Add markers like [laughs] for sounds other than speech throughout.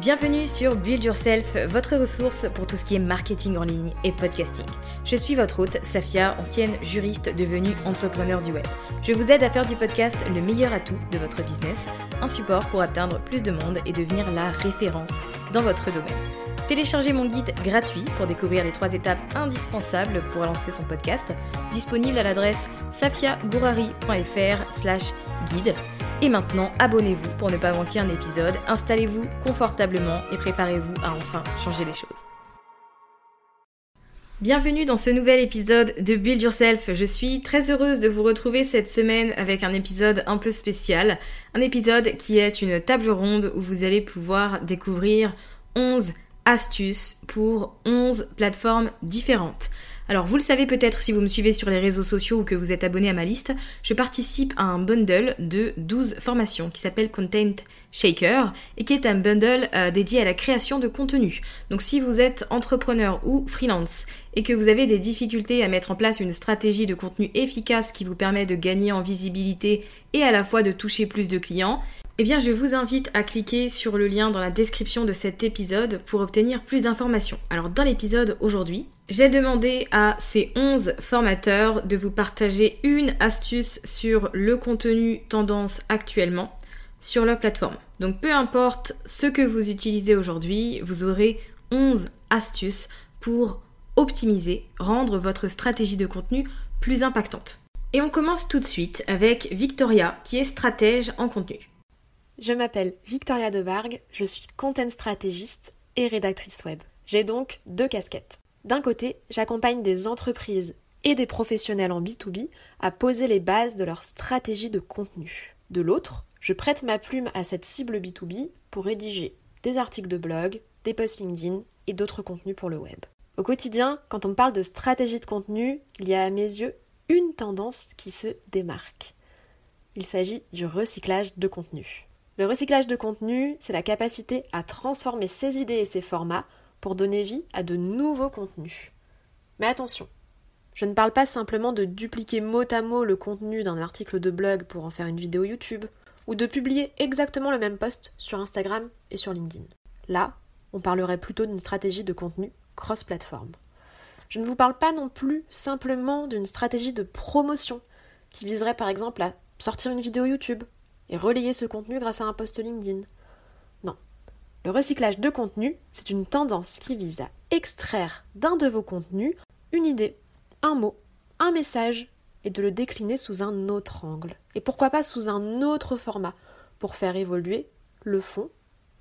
Bienvenue sur Build Yourself, votre ressource pour tout ce qui est marketing en ligne et podcasting. Je suis votre hôte, Safia, ancienne juriste devenue entrepreneur du web. Je vous aide à faire du podcast le meilleur atout de votre business, un support pour atteindre plus de monde et devenir la référence dans votre domaine. Téléchargez mon guide gratuit pour découvrir les trois étapes indispensables pour lancer son podcast, disponible à l'adresse safiagourari.fr slash guide. Et maintenant, abonnez-vous pour ne pas manquer un épisode, installez-vous confortablement et préparez-vous à enfin changer les choses. Bienvenue dans ce nouvel épisode de Build Yourself. Je suis très heureuse de vous retrouver cette semaine avec un épisode un peu spécial. Un épisode qui est une table ronde où vous allez pouvoir découvrir 11 astuces pour 11 plateformes différentes. Alors vous le savez peut-être si vous me suivez sur les réseaux sociaux ou que vous êtes abonné à ma liste, je participe à un bundle de 12 formations qui s'appelle Content Shaker et qui est un bundle euh, dédié à la création de contenu. Donc si vous êtes entrepreneur ou freelance et que vous avez des difficultés à mettre en place une stratégie de contenu efficace qui vous permet de gagner en visibilité et à la fois de toucher plus de clients, eh bien, je vous invite à cliquer sur le lien dans la description de cet épisode pour obtenir plus d'informations. Alors, dans l'épisode aujourd'hui, j'ai demandé à ces 11 formateurs de vous partager une astuce sur le contenu tendance actuellement sur leur plateforme. Donc, peu importe ce que vous utilisez aujourd'hui, vous aurez 11 astuces pour optimiser, rendre votre stratégie de contenu plus impactante. Et on commence tout de suite avec Victoria, qui est stratège en contenu. Je m'appelle Victoria Debargue, je suis content stratégiste et rédactrice web. J'ai donc deux casquettes. D'un côté, j'accompagne des entreprises et des professionnels en B2B à poser les bases de leur stratégie de contenu. De l'autre, je prête ma plume à cette cible B2B pour rédiger des articles de blog, des posts LinkedIn et d'autres contenus pour le web. Au quotidien, quand on parle de stratégie de contenu, il y a à mes yeux une tendance qui se démarque. Il s'agit du recyclage de contenu. Le recyclage de contenu, c'est la capacité à transformer ses idées et ses formats pour donner vie à de nouveaux contenus. Mais attention, je ne parle pas simplement de dupliquer mot à mot le contenu d'un article de blog pour en faire une vidéo YouTube, ou de publier exactement le même post sur Instagram et sur LinkedIn. Là, on parlerait plutôt d'une stratégie de contenu cross-platform. Je ne vous parle pas non plus simplement d'une stratégie de promotion, qui viserait par exemple à sortir une vidéo YouTube et relayer ce contenu grâce à un post LinkedIn. Non. Le recyclage de contenu, c'est une tendance qui vise à extraire d'un de vos contenus une idée, un mot, un message, et de le décliner sous un autre angle. Et pourquoi pas sous un autre format, pour faire évoluer le fond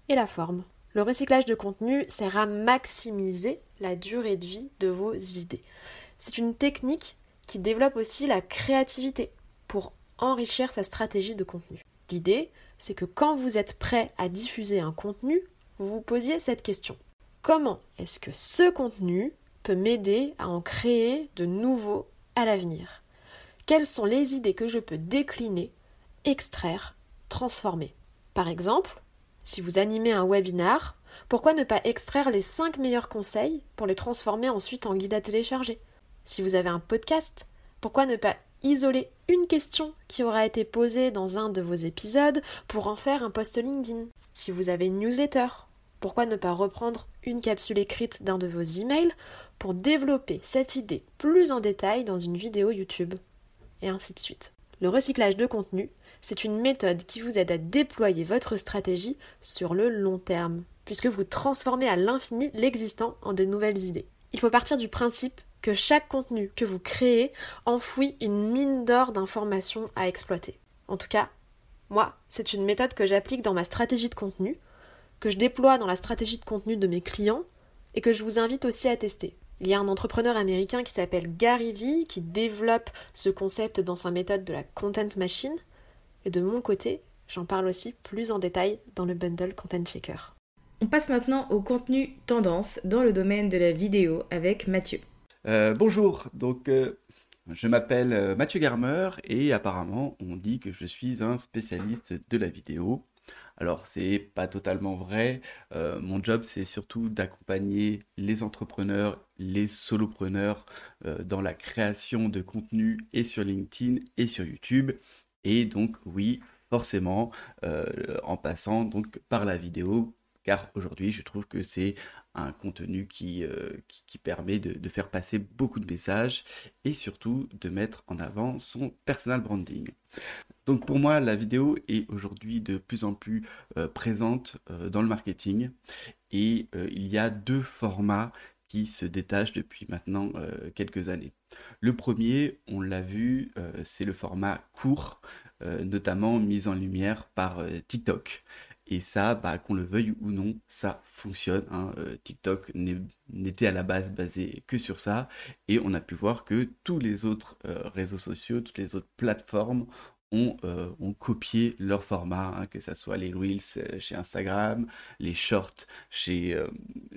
et la forme. Le recyclage de contenu sert à maximiser la durée de vie de vos idées. C'est une technique qui développe aussi la créativité pour enrichir sa stratégie de contenu. L'idée, c'est que quand vous êtes prêt à diffuser un contenu, vous vous posiez cette question. Comment est-ce que ce contenu peut m'aider à en créer de nouveaux à l'avenir? Quelles sont les idées que je peux décliner extraire, transformer? Par exemple, si vous animez un webinar, pourquoi ne pas extraire les 5 meilleurs conseils pour les transformer ensuite en guide à télécharger? Si vous avez un podcast, pourquoi ne pas isoler une question qui aura été posée dans un de vos épisodes pour en faire un post LinkedIn Si vous avez une newsletter, pourquoi ne pas reprendre une capsule écrite d'un de vos emails pour développer cette idée plus en détail dans une vidéo YouTube? Et ainsi de suite. Le recyclage de contenu, c'est une méthode qui vous aide à déployer votre stratégie sur le long terme, puisque vous transformez à l'infini l'existant en de nouvelles idées. Il faut partir du principe que chaque contenu que vous créez enfouit une mine d'or d'informations à exploiter. En tout cas, moi, c'est une méthode que j'applique dans ma stratégie de contenu, que je déploie dans la stratégie de contenu de mes clients et que je vous invite aussi à tester. Il y a un entrepreneur américain qui s'appelle Gary Vee qui développe ce concept dans sa méthode de la content machine. Et de mon côté, j'en parle aussi plus en détail dans le bundle Content Checker. On passe maintenant au contenu tendance dans le domaine de la vidéo avec Mathieu. Euh, bonjour, donc euh, je m'appelle euh, Mathieu Garmer et apparemment on dit que je suis un spécialiste de la vidéo. Alors, c'est pas totalement vrai. Mon job, c'est surtout d'accompagner les entrepreneurs, les solopreneurs dans la création de contenu et sur LinkedIn et sur YouTube. Et donc, oui, forcément, en passant donc par la vidéo, car aujourd'hui, je trouve que c'est un contenu qui, qui, permet de, faire passer beaucoup de messages et surtout de mettre en avant son personal branding. Donc pour moi, la vidéo est aujourd'hui de plus en plus euh, présente euh, dans le marketing et euh, il y a deux formats qui se détachent depuis maintenant quelques années. Le premier, on l'a vu, c'est le format court, notamment mis en lumière par TikTok. Et ça, bah, qu'on le veuille ou non, ça fonctionne. Hein. TikTok n'était à la base basé que sur ça. Et on a pu voir que tous les autres réseaux sociaux, toutes les autres plateformes euh, ont, copié leur format, hein, que ce soit les Reels euh, chez Instagram, les Shorts euh,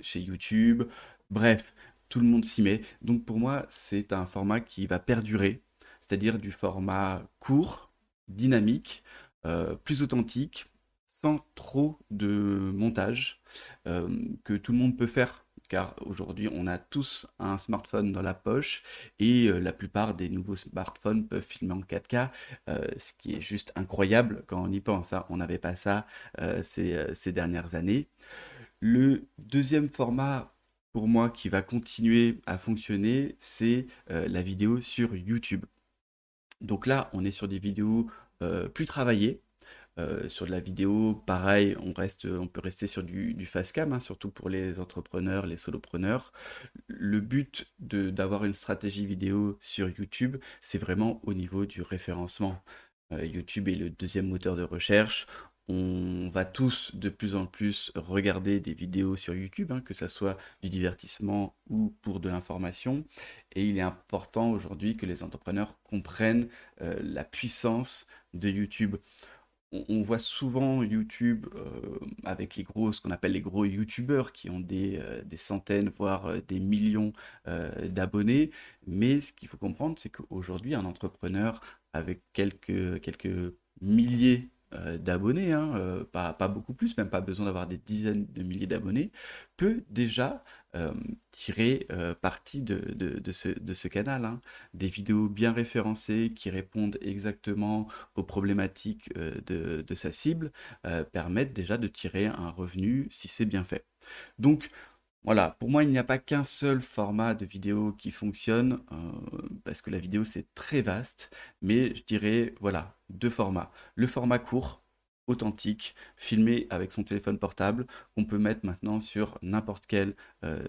chez YouTube. Bref, tout le monde s'y met. Donc pour moi, c'est un format qui va perdurer, c'est-à-dire du format court, dynamique, plus authentique, sans trop de montage, que tout le monde peut faire car aujourd'hui on a tous un smartphone dans la poche et euh, la plupart des nouveaux smartphones peuvent filmer en 4K, euh, ce qui est juste incroyable quand on y pense. Hein. On n'avait pas ça euh, ces, dernières années. Le deuxième format pour moi qui va continuer à fonctionner, c'est la vidéo sur YouTube. Donc là, on est sur des vidéos plus travaillées, euh, sur de la vidéo, pareil, on, reste, on peut rester sur du, du hein, surtout pour les entrepreneurs, les solopreneurs. Le but d'avoir une stratégie vidéo sur YouTube, c'est vraiment au niveau du référencement. Euh, YouTube est le deuxième moteur de recherche. On va tous de plus en plus regarder des vidéos sur YouTube, hein, que ce soit du divertissement ou pour de l'information. Et il est important aujourd'hui que les entrepreneurs comprennent euh, la puissance de YouTube on, voit souvent YouTube euh, avec les gros, ce qu'on appelle les gros YouTubeurs qui ont des, euh, centaines, voire euh, des millions d'abonnés. Mais ce qu'il faut comprendre, c'est qu'aujourd'hui, un entrepreneur avec quelques, milliers d'abonnés, hein, pas, beaucoup plus, même pas besoin d'avoir des dizaines de milliers d'abonnés, peut déjà euh, tirer euh, parti de, ce, canal. Hein. Des vidéos bien référencées qui répondent exactement aux problématiques euh, de, de, sa cible permettent déjà de tirer un revenu si c'est bien fait. Donc voilà, pour moi il n'y a pas qu'un seul format de vidéo qui fonctionne, parce que la vidéo c'est très vaste, mais je dirais voilà, deux formats. Le format court, authentique, filmé avec son téléphone portable, qu'on peut mettre maintenant sur n'importe quel, euh,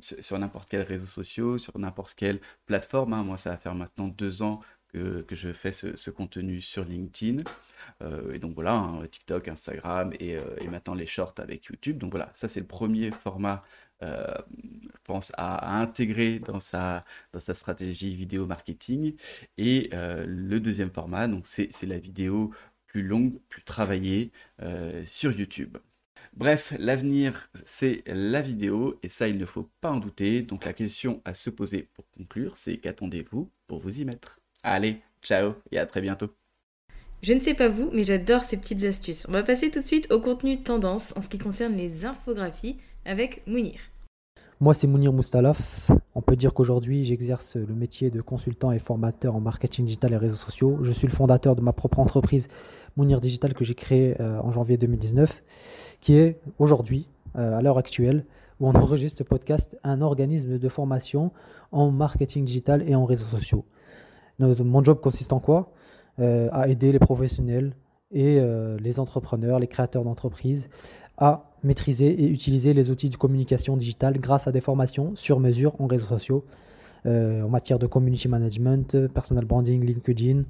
sur n'importe quel réseau social, sur n'importe quelle plateforme. Hein. Moi, ça va faire maintenant deux ans que, je fais ce, contenu sur LinkedIn. Euh, et donc voilà, hein, TikTok, Instagram euh, et, maintenant les shorts avec YouTube. Donc voilà, ça c'est le premier format je pense, à, intégrer dans sa, dans sa stratégie vidéo marketing. Et le deuxième format, donc c'est la vidéo plus longue, plus travaillée euh, sur YouTube. Bref, l'avenir, c'est la vidéo, et ça, il ne faut pas en douter. Donc la question à se poser pour conclure, c'est qu'attendez-vous pour vous y mettre? Allez, ciao et à très bientôt. Je ne sais pas vous, mais j'adore ces petites astuces. On va passer tout de suite au contenu tendance en ce qui concerne les infographies avec Mounir. Moi, c'est Mounir Moustalaf. On peut dire qu'aujourd'hui, j'exerce le métier de consultant et formateur en marketing digital et réseaux sociaux. Je suis le fondateur de ma propre entreprise Mounir Digital que j'ai créée euh, en janvier 2019, qui est aujourd'hui, euh, à l'heure actuelle, où on [laughs] enregistre ce podcast, un organisme de formation en marketing digital et en réseaux sociaux. mon job consiste en quoi? Euh, À aider les professionnels et les entrepreneurs, les créateurs d'entreprises à maîtriser et utiliser les outils de communication digitale grâce à des formations sur mesure en réseaux sociaux euh, en matière de community management, personal branding, LinkedIn,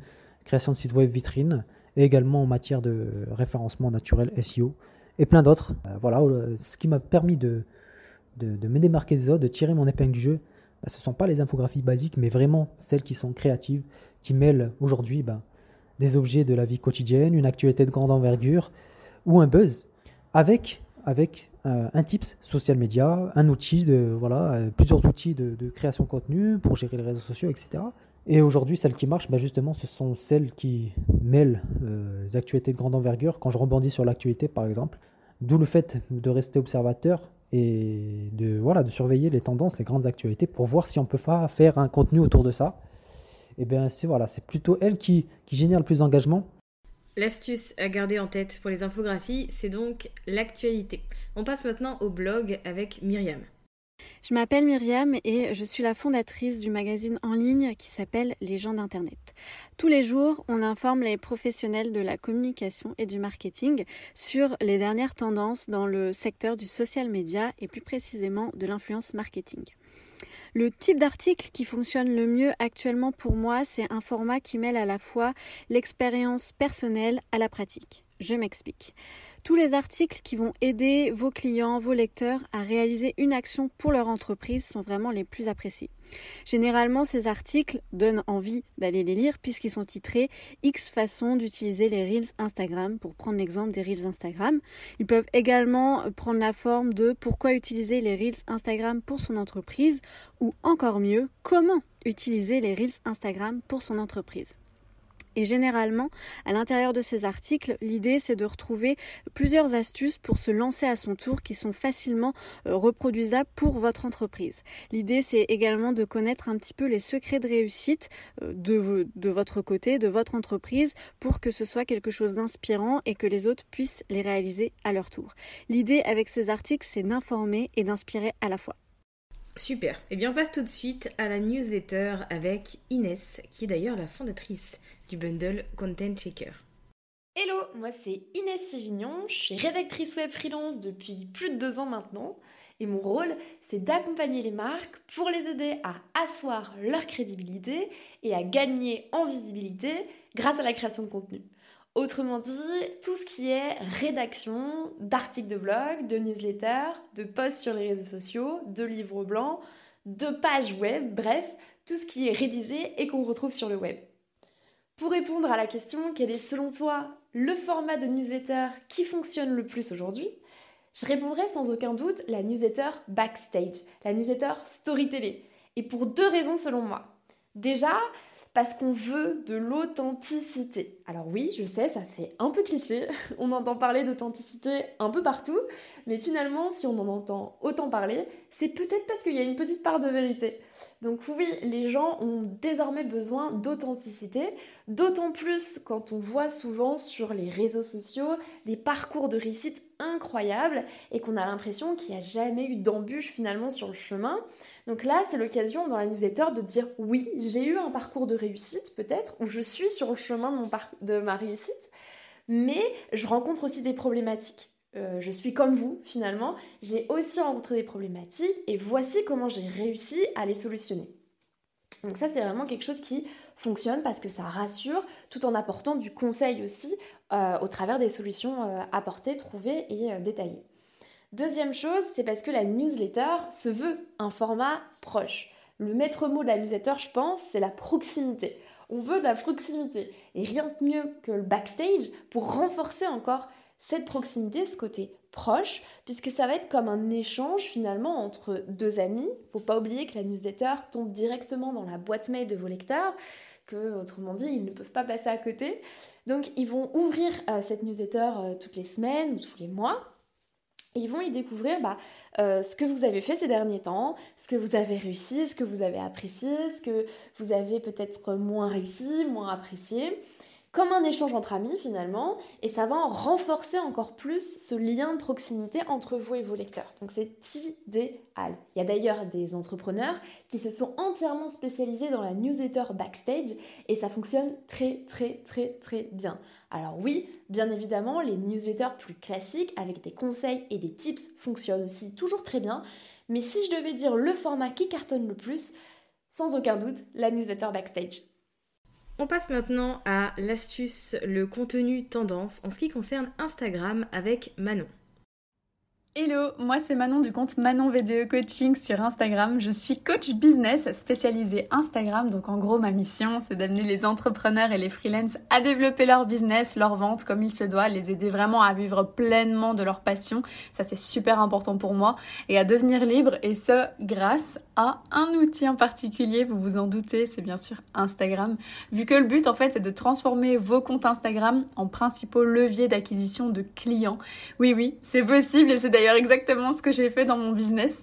création de sites web vitrine et également en matière de référencement naturel SEO et plein d'autres. Euh, voilà, euh, ce qui m'a permis de, de, me démarquer des autres, de tirer mon épingle du jeu, bah, ce ne sont pas les infographies basiques, mais vraiment celles qui sont créatives, qui mêlent aujourd'hui bah, des objets de la vie quotidienne, une actualité de grande envergure ou un buzz avec, avec euh, un tips social media, un outil de voilà, euh, plusieurs outils de, création de contenu pour gérer les réseaux sociaux, etc. Et aujourd'hui, celles qui marchent, bah justement, ce sont celles qui mêlent euh, les actualités de grande envergure. Quand je rebondis sur l'actualité, par exemple, d'où le fait de rester observateur et de voilà, de surveiller les tendances, les grandes actualités, pour voir si on peut faire un contenu autour de ça. Et bien, c'est voilà, plutôt elle qui, qui génère le plus d'engagement L'astuce à garder en tête pour les infographies, c'est donc l'actualité. On passe maintenant au blog avec Myriam. Je m'appelle Myriam et je suis la fondatrice du magazine en ligne qui s'appelle Les gens d'Internet. Tous les jours, on informe les professionnels de la communication et du marketing sur les dernières tendances dans le secteur du social media et plus précisément de l'influence marketing. Le type d'article qui fonctionne le mieux actuellement pour moi, c'est un format qui mêle à la fois l'expérience personnelle à la pratique. Je m'explique. Tous les articles qui vont aider vos clients, vos lecteurs à réaliser une action pour leur entreprise sont vraiment les plus appréciés. Généralement, ces articles donnent envie d'aller les lire puisqu'ils sont titrés X façons d'utiliser les Reels Instagram pour prendre l'exemple des Reels Instagram. Ils peuvent également prendre la forme de pourquoi utiliser les Reels Instagram pour son entreprise ou encore mieux, comment utiliser les Reels Instagram pour son entreprise. Et généralement, à l'intérieur de ces articles, l'idée c'est de retrouver plusieurs astuces pour se lancer à son tour qui sont facilement euh, reproduisables pour votre entreprise. L'idée c'est également de connaître un petit peu les secrets de réussite euh, de, de votre côté, de votre entreprise, pour que ce soit quelque chose d'inspirant et que les autres puissent les réaliser à leur tour. L'idée avec ces articles c'est d'informer et d'inspirer à la fois. Super. Et eh bien, on passe tout de suite à la newsletter avec Inès, qui est d'ailleurs la fondatrice du bundle Content Checker. Hello, moi c'est Inès Sivignon, je suis rédactrice web freelance depuis plus de deux ans maintenant et mon rôle c'est d'accompagner les marques pour les aider à asseoir leur crédibilité et à gagner en visibilité grâce à la création de contenu. Autrement dit, tout ce qui est rédaction d'articles de blog, de newsletters, de posts sur les réseaux sociaux, de livres blancs, de pages web, bref, tout ce qui est rédigé et qu'on retrouve sur le web. Pour répondre à la question quel est selon toi le format de newsletter qui fonctionne le plus aujourd'hui, je répondrai sans aucun doute la newsletter backstage, la newsletter storytelling. Et pour deux raisons selon moi. Déjà, parce qu'on veut de l'authenticité. Alors oui, je sais, ça fait un peu cliché, [laughs] on entend parler d'authenticité un peu partout, mais finalement, si on en entend autant parler, c'est peut-être parce qu'il y a une petite part de vérité. Donc oui, les gens ont désormais besoin d'authenticité, d'autant plus quand on voit souvent sur les réseaux sociaux des parcours de réussite incroyables et qu'on a l'impression qu'il n'y a jamais eu d'embûche finalement sur le chemin. Donc là, c'est l'occasion dans la newsletter de dire oui, j'ai eu un parcours de réussite peut-être, ou je suis sur le chemin de, ma réussite, mais je rencontre aussi des problématiques. Euh, je suis comme vous finalement, j'ai aussi rencontré des problématiques et voici comment j'ai réussi à les solutionner. Donc ça c'est vraiment quelque chose qui fonctionne parce que ça rassure tout en apportant du conseil aussi euh, au travers des solutions euh, apportées, trouvées et détaillées. Deuxième chose, c'est parce que la newsletter se veut un format proche. Le maître mot de la newsletter, je pense, c'est la proximité. On veut de la proximité. Et rien de mieux que le backstage pour renforcer encore cette proximité, ce côté proche, puisque ça va être comme un échange finalement entre deux amis. Faut pas oublier que la newsletter tombe directement dans la boîte mail de vos lecteurs, que, autrement dit, ils ne peuvent pas passer à côté. Donc, ils vont ouvrir cette newsletter toutes les semaines ou tous les mois ils vont y découvrir bah, euh, ce que vous avez fait ces derniers temps, ce que vous avez réussi, ce que vous avez apprécié, ce que vous avez peut-être moins réussi, moins apprécié comme un échange entre amis finalement, et ça va en renforcer encore plus ce lien de proximité entre vous et vos lecteurs. Donc c'est idéal. Il y a d'ailleurs des entrepreneurs qui se sont entièrement spécialisés dans la newsletter backstage, et ça fonctionne très très très très bien. Alors oui, bien évidemment, les newsletters plus classiques avec des conseils et des tips fonctionnent aussi toujours très bien, mais si je devais dire le format qui cartonne le plus, sans aucun doute, la newsletter backstage. On passe maintenant à l'astuce, le contenu tendance en ce qui concerne Instagram avec Manon. Hello, moi c'est Manon du compte Manon VDE Coaching sur Instagram. Je suis coach business spécialisé Instagram. Donc en gros, ma mission c'est d'amener les entrepreneurs et les freelances à développer leur business, leur vente comme il se doit, les aider vraiment à vivre pleinement de leur passion. Ça c'est super important pour moi et à devenir libre et ce grâce à un outil en particulier. Vous vous en doutez, c'est bien sûr Instagram. Vu que le but en fait c'est de transformer vos comptes Instagram en principaux leviers d'acquisition de clients. Oui oui, c'est possible et c'est d'ailleurs exactement ce que j'ai fait dans mon business.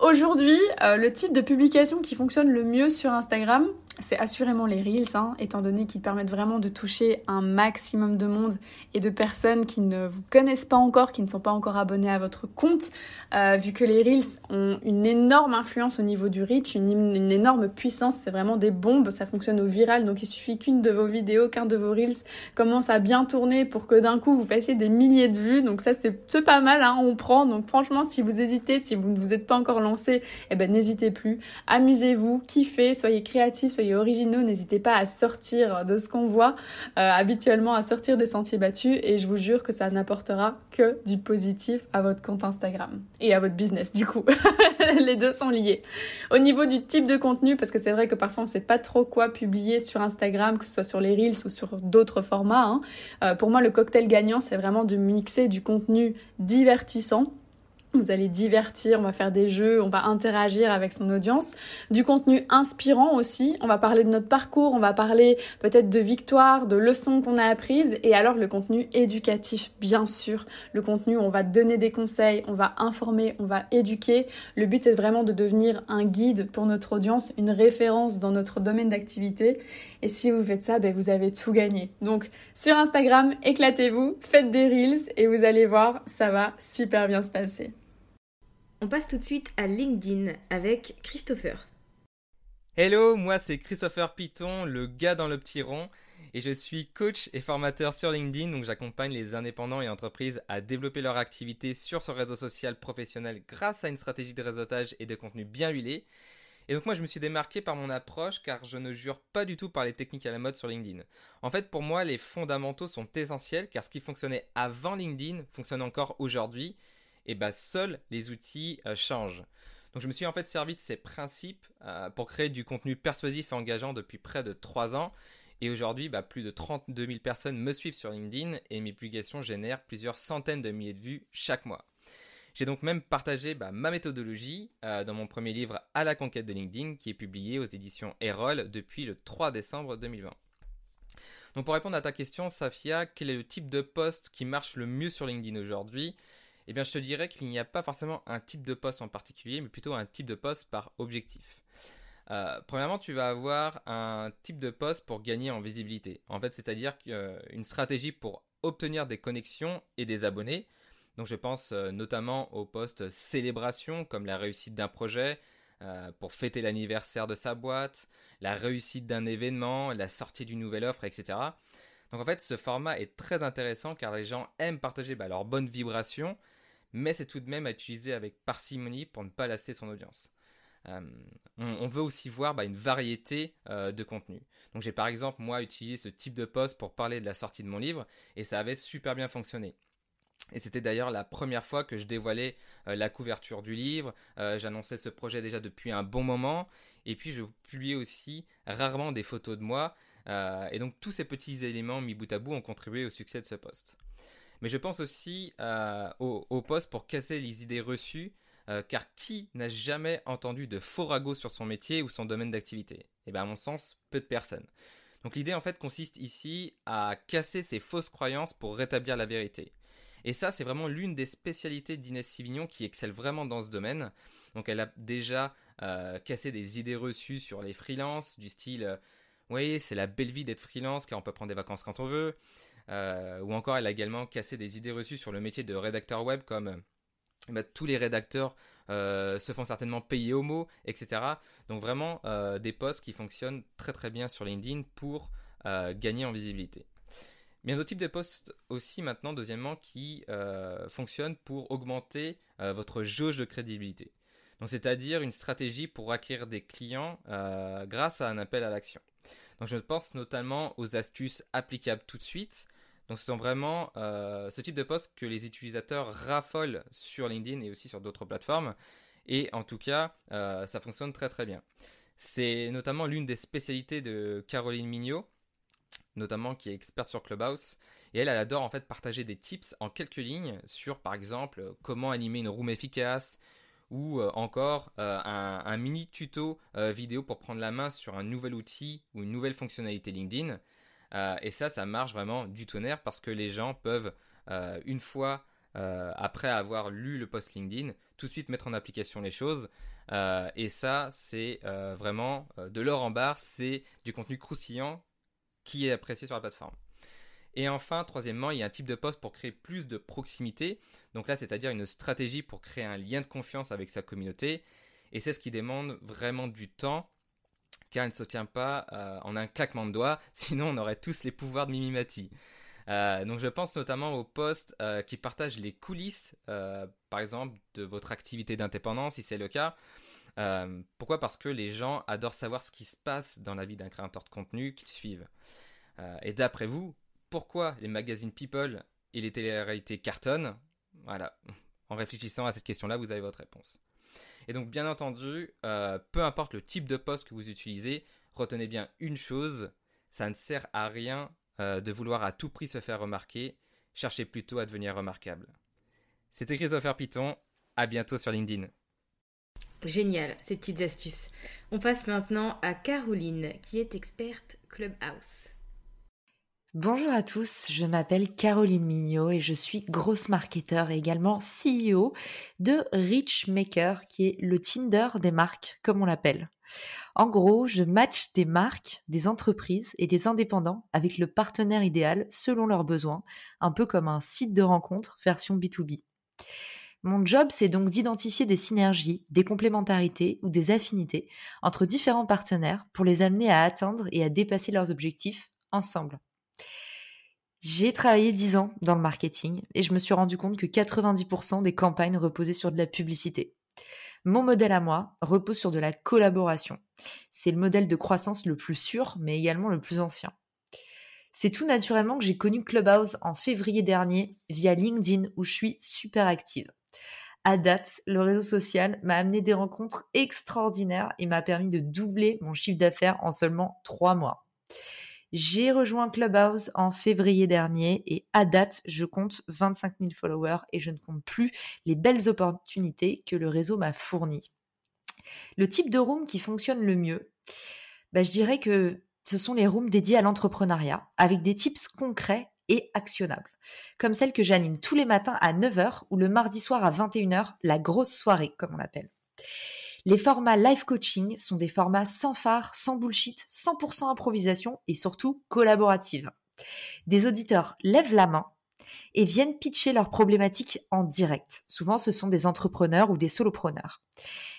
Aujourd'hui, euh, le type de publication qui fonctionne le mieux sur Instagram, c'est assurément les Reels, hein, étant donné qu'ils permettent vraiment de toucher un maximum de monde et de personnes qui ne vous connaissent pas encore, qui ne sont pas encore abonnés à votre compte, euh, vu que les Reels ont une énorme influence au niveau du reach, une, énorme puissance, c'est vraiment des bombes, ça fonctionne au viral, donc il suffit qu'une de vos vidéos, qu'un de vos Reels commence à bien tourner pour que d'un coup vous fassiez des milliers de vues, donc ça c'est pas mal, hein, on prend, donc franchement si vous hésitez, si vous ne vous êtes pas encore lancé, eh ben n'hésitez plus, amusez-vous, kiffez, soyez créatifs, originaux, n'hésitez pas à sortir de ce qu'on voit euh, habituellement, à sortir des sentiers battus et je vous jure que ça n'apportera que du positif à votre compte Instagram et à votre business du coup. [laughs] Les deux sont liés. Au niveau du type de contenu, parce que c'est vrai que parfois on sait pas trop quoi publier sur Instagram, que ce soit sur les Reels ou sur d'autres formats. Hein. Euh, pour moi, le cocktail gagnant, c'est vraiment de mixer du contenu divertissant vous allez divertir, on va faire des jeux, on va interagir avec son audience. Du contenu inspirant aussi, on va parler de notre parcours, on va parler peut-être de victoires, de leçons qu'on a apprises. Et alors le contenu éducatif, bien sûr. Le contenu on va donner des conseils, on va informer, on va éduquer. Le but est vraiment de devenir un guide pour notre audience, une référence dans notre domaine d'activité. Et si vous faites ça, ben, vous avez tout gagné. Donc sur Instagram, éclatez-vous, faites des reels et vous allez voir, ça va super bien se passer. On passe tout de suite à LinkedIn avec Christopher. Hello, moi c'est Christopher Piton, le gars dans le petit rond, et je suis coach et formateur sur LinkedIn, donc j'accompagne les indépendants et entreprises à développer leur activité sur ce réseau social professionnel grâce à une stratégie de réseautage et de contenu bien huilé. Et donc moi je me suis démarqué par mon approche car je ne jure pas du tout par les techniques à la mode sur LinkedIn. En fait pour moi les fondamentaux sont essentiels car ce qui fonctionnait avant LinkedIn fonctionne encore aujourd'hui et bah seuls les outils euh, changent. Donc je me suis en fait servi de ces principes euh, pour créer du contenu persuasif et engageant depuis près de 3 ans. Et aujourd'hui, bah, plus de 32 000 personnes me suivent sur LinkedIn et mes publications génèrent plusieurs centaines de milliers de vues chaque mois. J'ai donc même partagé bah, ma méthodologie euh, dans mon premier livre À la conquête de LinkedIn qui est publié aux éditions Erol depuis le 3 décembre 2020. Donc pour répondre à ta question, Safia, quel est le type de post qui marche le mieux sur LinkedIn aujourd'hui? Eh bien je te dirais qu'il n'y a pas forcément un type de poste en particulier, mais plutôt un type de poste par objectif. Euh, premièrement, tu vas avoir un type de poste pour gagner en visibilité. En fait, c'est-à-dire une stratégie pour obtenir des connexions et des abonnés. Donc je pense euh, notamment au poste célébration, comme la réussite d'un projet, euh, pour fêter l'anniversaire de sa boîte, la réussite d'un événement, la sortie d'une nouvelle offre, etc. Donc en fait, ce format est très intéressant car les gens aiment partager bah, leurs bonnes vibrations mais c'est tout de même à utiliser avec parcimonie pour ne pas lasser son audience. Euh, on, veut aussi voir bah, une variété euh, de contenu. Donc j'ai par exemple moi utilisé ce type de post pour parler de la sortie de mon livre et ça avait super bien fonctionné. Et c'était d'ailleurs la première fois que je dévoilais euh, la couverture du livre. J'annonçais ce projet déjà depuis un bon moment. Et puis je publiais aussi rarement des photos de moi. et donc tous ces petits éléments mis bout à bout ont contribué au succès de ce post. Mais je pense aussi euh, au, poste pour casser les idées reçues, euh, car qui n'a jamais entendu de faux ragots sur son métier ou son domaine d'activité? Eh bien, à mon sens, peu de personnes. Donc l'idée en fait consiste ici à casser ces fausses croyances pour rétablir la vérité. Et ça, c'est vraiment l'une des spécialités d'Inès Sivignon qui excelle vraiment dans ce domaine. Donc elle a déjà euh, cassé des idées reçues sur les freelances, du style oui, c'est la belle vie d'être freelance car on peut prendre des vacances quand on veut. Euh, ou encore, elle a également cassé des idées reçues sur le métier de rédacteur web comme bah, tous les rédacteurs se font certainement payer au mot, etc. Donc vraiment des postes qui fonctionnent très très bien sur LinkedIn pour gagner en visibilité. A d'autres types de postes aussi maintenant, deuxièmement, qui fonctionnent pour augmenter votre jauge de crédibilité c'est-à-dire une stratégie pour acquérir des clients euh, grâce à un appel à l'action. Donc, je pense notamment aux astuces applicables tout de suite. Donc, ce sont vraiment euh, ce type de poste que les utilisateurs raffolent sur LinkedIn et aussi sur d'autres plateformes. Et en tout cas, euh, ça fonctionne très très bien. C'est notamment l'une des spécialités de Caroline Mignot, notamment qui est experte sur Clubhouse. Et elle, elle adore en fait partager des tips en quelques lignes sur, par exemple, comment animer une room efficace, ou euh, encore euh, un, mini tuto euh, vidéo pour prendre la main sur un nouvel outil ou une nouvelle fonctionnalité LinkedIn. et ça, ça marche vraiment du tonnerre parce que les gens peuvent, une fois après avoir lu le post LinkedIn, tout de suite mettre en application les choses. et ça, c'est vraiment de l'or en barre, c'est du contenu croustillant qui est apprécié sur la plateforme. Et enfin, troisièmement, il y a un type de poste pour créer plus de proximité. Donc là, c'est-à-dire une stratégie pour créer un lien de confiance avec sa communauté. Et c'est ce qui demande vraiment du temps, car il ne se tient pas euh, en un claquement de doigts, [laughs] sinon on aurait tous les pouvoirs de Mimimati. Euh, donc je pense notamment aux posts euh, qui partagent les coulisses, par exemple, de votre activité d'indépendance, si c'est le cas. pourquoi? Parce que les gens adorent savoir ce qui se passe dans la vie d'un créateur de contenu qu'ils suivent. et d'après vous, pourquoi les magazines People et les télé-réalités cartonnent Voilà, en réfléchissant à cette question-là, vous avez votre réponse. Et donc, bien entendu, euh, peu importe le type de poste que vous utilisez, retenez bien une chose, ça ne sert à rien euh, de vouloir à tout prix se faire remarquer, cherchez plutôt à devenir remarquable. C'était Christopher Python, à bientôt sur LinkedIn. Génial, ces petites astuces. On passe maintenant à Caroline, qui est experte Clubhouse. Bonjour à tous, je m'appelle Caroline Mignot et je suis grosse marketeur et également CEO de Richmaker qui est le Tinder des marques comme on l'appelle. En gros, je match des marques, des entreprises et des indépendants avec le partenaire idéal selon leurs besoins, un peu comme un site de rencontre version B2B. Mon job, c'est donc d'identifier des synergies, des complémentarités ou des affinités entre différents partenaires pour les amener à atteindre et à dépasser leurs objectifs ensemble. J'ai travaillé 10 ans dans le marketing et je me suis rendu compte que 90% des campagnes reposaient sur de la publicité. Mon modèle à moi repose sur de la collaboration. C'est le modèle de croissance le plus sûr, mais également le plus ancien. C'est tout naturellement que j'ai connu Clubhouse en février dernier via LinkedIn où je suis super active. À date, le réseau social m'a amené des rencontres extraordinaires et m'a permis de doubler mon chiffre d'affaires en seulement 3 mois. J'ai rejoint Clubhouse en février dernier et à date, je compte 25 000 followers et je ne compte plus les belles opportunités que le réseau m'a fournies. Le type de room qui fonctionne le mieux, bah, je dirais que ce sont les rooms dédiés à l'entrepreneuriat avec des tips concrets et actionnables, comme celle que j'anime tous les matins à 9h ou le mardi soir à 21h, la grosse soirée comme on l'appelle. Les formats live coaching sont des formats sans phare, sans bullshit, 100% improvisation et surtout collaborative. Des auditeurs lèvent la main et viennent pitcher leurs problématiques en direct. Souvent, ce sont des entrepreneurs ou des solopreneurs.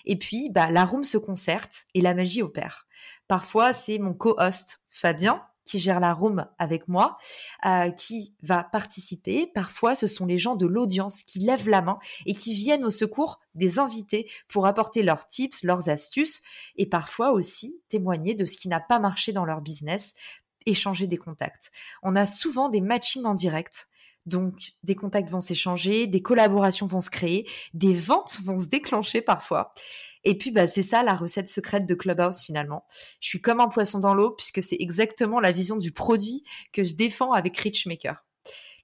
Et puis, bah, la room se concerte et la magie opère. Parfois, c'est mon co-host Fabien qui gère la room avec moi, euh, qui va participer. Parfois, ce sont les gens de l'audience qui lèvent la main et qui viennent au secours des invités pour apporter leurs tips, leurs astuces et parfois aussi témoigner de ce qui n'a pas marché dans leur business, échanger des contacts. On a souvent des matchings en direct. Donc, des contacts vont s'échanger, des collaborations vont se créer, des ventes vont se déclencher parfois. Et puis, bah, c'est ça la recette secrète de Clubhouse finalement. Je suis comme un poisson dans l'eau puisque c'est exactement la vision du produit que je défends avec Richmaker.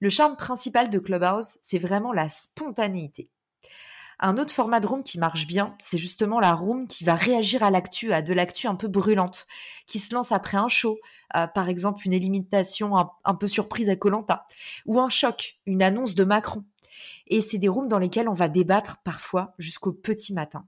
Le charme principal de Clubhouse, c'est vraiment la spontanéité. Un autre format de room qui marche bien, c'est justement la room qui va réagir à l'actu, à de l'actu un peu brûlante, qui se lance après un show, euh, par exemple une élimination un, peu surprise à Colanta, ou un choc, une annonce de Macron. Et c'est des rooms dans lesquels on va débattre parfois jusqu'au petit matin.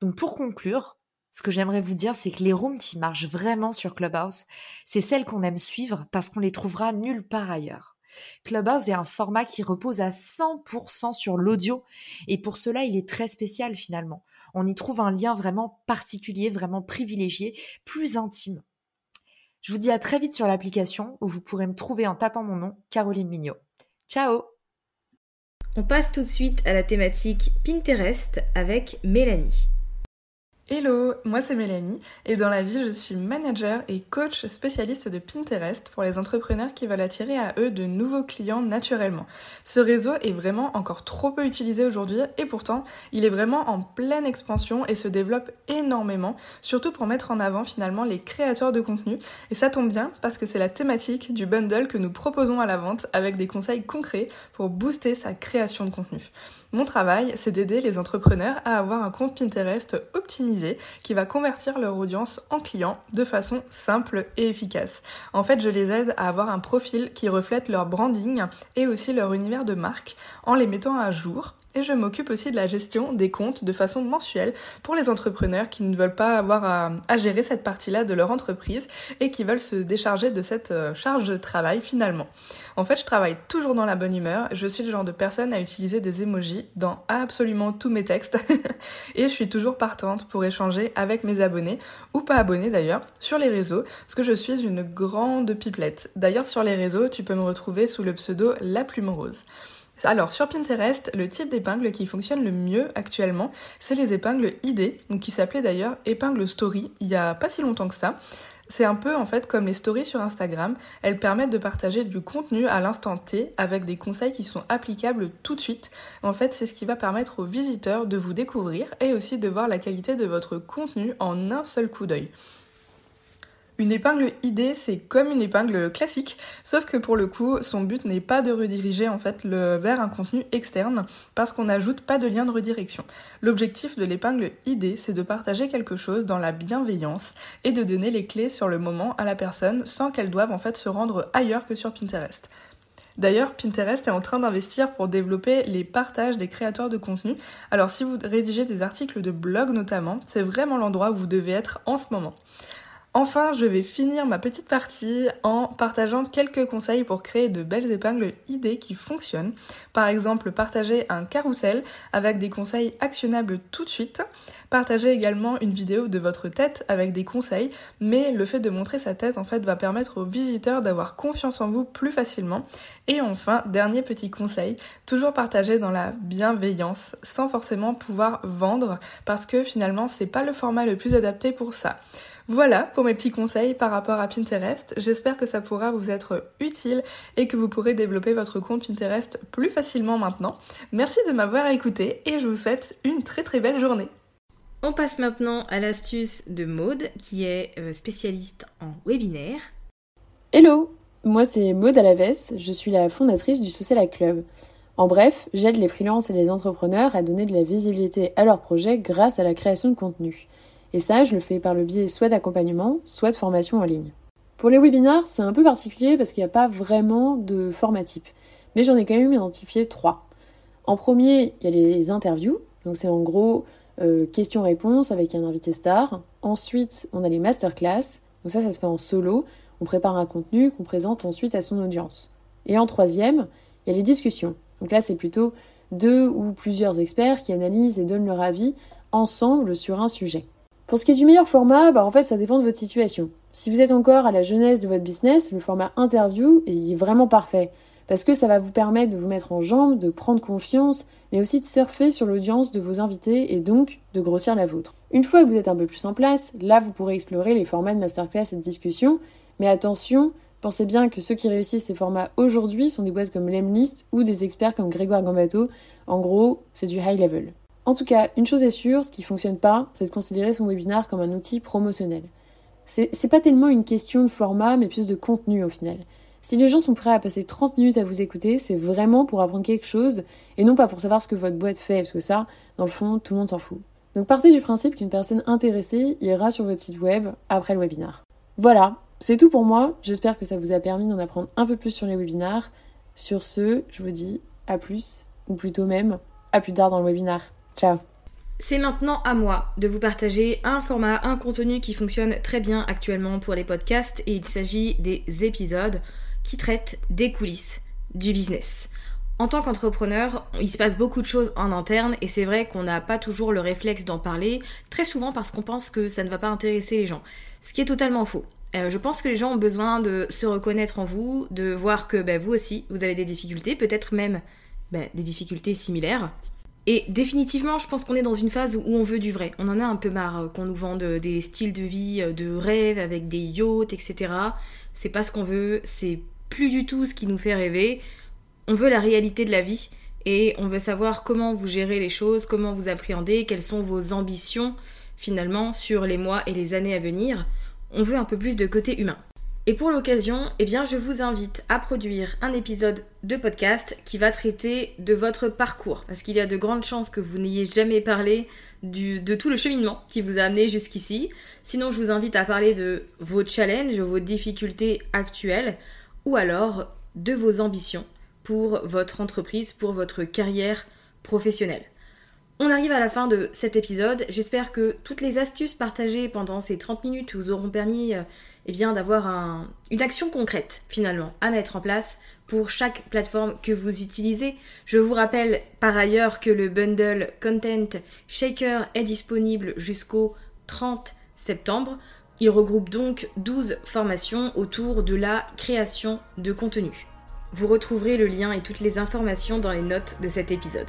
Donc pour conclure, ce que j'aimerais vous dire, c'est que les rooms qui marchent vraiment sur Clubhouse, c'est celles qu'on aime suivre parce qu'on les trouvera nulle part ailleurs. Clubhouse est un format qui repose à 100% sur l'audio et pour cela il est très spécial finalement. On y trouve un lien vraiment particulier, vraiment privilégié, plus intime. Je vous dis à très vite sur l'application où vous pourrez me trouver en tapant mon nom, Caroline Mignot. Ciao On passe tout de suite à la thématique Pinterest avec Mélanie. Hello, moi c'est Mélanie et dans la vie je suis manager et coach spécialiste de Pinterest pour les entrepreneurs qui veulent attirer à eux de nouveaux clients naturellement. Ce réseau est vraiment encore trop peu utilisé aujourd'hui et pourtant il est vraiment en pleine expansion et se développe énormément, surtout pour mettre en avant finalement les créateurs de contenu et ça tombe bien parce que c'est la thématique du bundle que nous proposons à la vente avec des conseils concrets pour booster sa création de contenu. Mon travail, c'est d'aider les entrepreneurs à avoir un compte Pinterest optimisé qui va convertir leur audience en clients de façon simple et efficace. En fait, je les aide à avoir un profil qui reflète leur branding et aussi leur univers de marque en les mettant à jour et je m'occupe aussi de la gestion des comptes de façon mensuelle pour les entrepreneurs qui ne veulent pas avoir à, gérer cette partie-là de leur entreprise et qui veulent se décharger de cette euh, charge de travail finalement. En fait, je travaille toujours dans la bonne humeur. Je suis le genre de personne à utiliser des emojis dans absolument tous mes textes [laughs] et je suis toujours partante pour échanger avec mes abonnés ou pas abonnés d'ailleurs sur les réseaux parce que je suis une grande pipelette. D'ailleurs, sur les réseaux, tu peux me retrouver sous le pseudo La Plume Rose. Alors sur Pinterest, le type d'épingle qui fonctionne le mieux actuellement, c'est les épingles ID, qui s'appelaient d'ailleurs épingles story il y a pas si longtemps que ça. C'est un peu en fait comme les stories sur Instagram, elles permettent de partager du contenu à l'instant T avec des conseils qui sont applicables tout de suite. En fait, c'est ce qui va permettre aux visiteurs de vous découvrir et aussi de voir la qualité de votre contenu en un seul coup d'œil. Une épingle ID, c'est comme une épingle classique, sauf que pour le coup, son but n'est pas de rediriger en fait le, vers un contenu externe, parce qu'on n'ajoute pas de lien de redirection. L'objectif de l'épingle ID, c'est de partager quelque chose dans la bienveillance et de donner les clés sur le moment à la personne sans qu'elle doive en fait se rendre ailleurs que sur Pinterest. D'ailleurs, Pinterest est en train d'investir pour développer les partages des créateurs de contenu. Alors si vous rédigez des articles de blog notamment, c'est vraiment l'endroit où vous devez être en ce moment. Enfin, je vais finir ma petite partie en partageant quelques conseils pour créer de belles épingles idées qui fonctionnent. Par exemple, partager un carrousel avec des conseils actionnables tout de suite. Partager également une vidéo de votre tête avec des conseils, mais le fait de montrer sa tête en fait va permettre aux visiteurs d'avoir confiance en vous plus facilement. Et enfin, dernier petit conseil, toujours partager dans la bienveillance sans forcément pouvoir vendre parce que finalement c'est pas le format le plus adapté pour ça. Voilà pour mes petits conseils par rapport à Pinterest. J'espère que ça pourra vous être utile et que vous pourrez développer votre compte Pinterest plus facilement maintenant. Merci de m'avoir écouté et je vous souhaite une très très belle journée. On passe maintenant à l'astuce de Maude qui est euh, spécialiste en webinaire. Hello, moi c'est Maude Alaves, je suis la fondatrice du Social Club. En bref, j'aide les freelances et les entrepreneurs à donner de la visibilité à leurs projets grâce à la création de contenu. Et ça, je le fais par le biais soit d'accompagnement, soit de formation en ligne. Pour les webinars, c'est un peu particulier parce qu'il n'y a pas vraiment de format type. Mais j'en ai quand même identifié trois. En premier, il y a les interviews. Donc c'est en gros euh, questions-réponses avec un invité star. Ensuite, on a les masterclass. Donc ça, ça se fait en solo. On prépare un contenu qu'on présente ensuite à son audience. Et en troisième, il y a les discussions. Donc là, c'est plutôt deux ou plusieurs experts qui analysent et donnent leur avis ensemble sur un sujet. Pour ce qui est du meilleur format, bah en fait ça dépend de votre situation. Si vous êtes encore à la jeunesse de votre business, le format interview est vraiment parfait parce que ça va vous permettre de vous mettre en jambe, de prendre confiance, mais aussi de surfer sur l'audience de vos invités et donc de grossir la vôtre. Une fois que vous êtes un peu plus en place, là vous pourrez explorer les formats de masterclass et de discussion, mais attention, pensez bien que ceux qui réussissent ces formats aujourd'hui sont des boîtes comme Lemlist ou des experts comme Grégoire Gambato. En gros, c'est du high level. En tout cas, une chose est sûre, ce qui fonctionne pas, c'est de considérer son webinar comme un outil promotionnel. C'est pas tellement une question de format, mais plus de contenu au final. Si les gens sont prêts à passer 30 minutes à vous écouter, c'est vraiment pour apprendre quelque chose et non pas pour savoir ce que votre boîte fait, parce que ça, dans le fond, tout le monde s'en fout. Donc partez du principe qu'une personne intéressée ira sur votre site web après le webinar. Voilà, c'est tout pour moi. J'espère que ça vous a permis d'en apprendre un peu plus sur les webinars. Sur ce, je vous dis à plus, ou plutôt même à plus tard dans le webinar. Ciao c'est maintenant à moi de vous partager un format, un contenu qui fonctionne très bien actuellement pour les podcasts et il s'agit des épisodes qui traitent des coulisses du business. En tant qu'entrepreneur, il se passe beaucoup de choses en interne et c'est vrai qu'on n'a pas toujours le réflexe d'en parler, très souvent parce qu'on pense que ça ne va pas intéresser les gens, ce qui est totalement faux. Euh, je pense que les gens ont besoin de se reconnaître en vous, de voir que ben, vous aussi, vous avez des difficultés, peut-être même ben, des difficultés similaires. Et définitivement, je pense qu'on est dans une phase où on veut du vrai. On en a un peu marre euh, qu'on nous vende des styles de vie, euh, de rêve avec des yachts, etc. C'est pas ce qu'on veut, c'est plus du tout ce qui nous fait rêver on veut la réalité de la vie et on veut savoir comment vous gérez les choses, comment vous appréhendez, quelles sont vos ambitions finalement sur les mois et les années à venir. On veut un peu plus de côté humain. Et pour l'occasion, eh bien, je vous invite à produire un épisode de podcast qui va traiter de votre parcours, parce qu'il y a de grandes chances que vous n'ayez jamais parlé de tout le cheminement qui vous a amené jusqu'ici. Sinon, je vous invite à parler de vos challenges, vos difficultés actuelles, ou alors de vos ambitions pour votre entreprise, pour votre carrière professionnelle. On arrive à la fin de cet épisode. J'espère que toutes les astuces partagées pendant ces 30 minutes vous auront permis euh, eh bien, d'avoir une action concrète finalement à mettre en place pour chaque plateforme que vous utilisez. Je vous rappelle par ailleurs que le bundle Content Shaker est disponible jusqu'au 30 septembre. Il regroupe donc 12 formations autour de la création de contenu. Vous retrouverez le lien et toutes les informations dans les notes de cet épisode.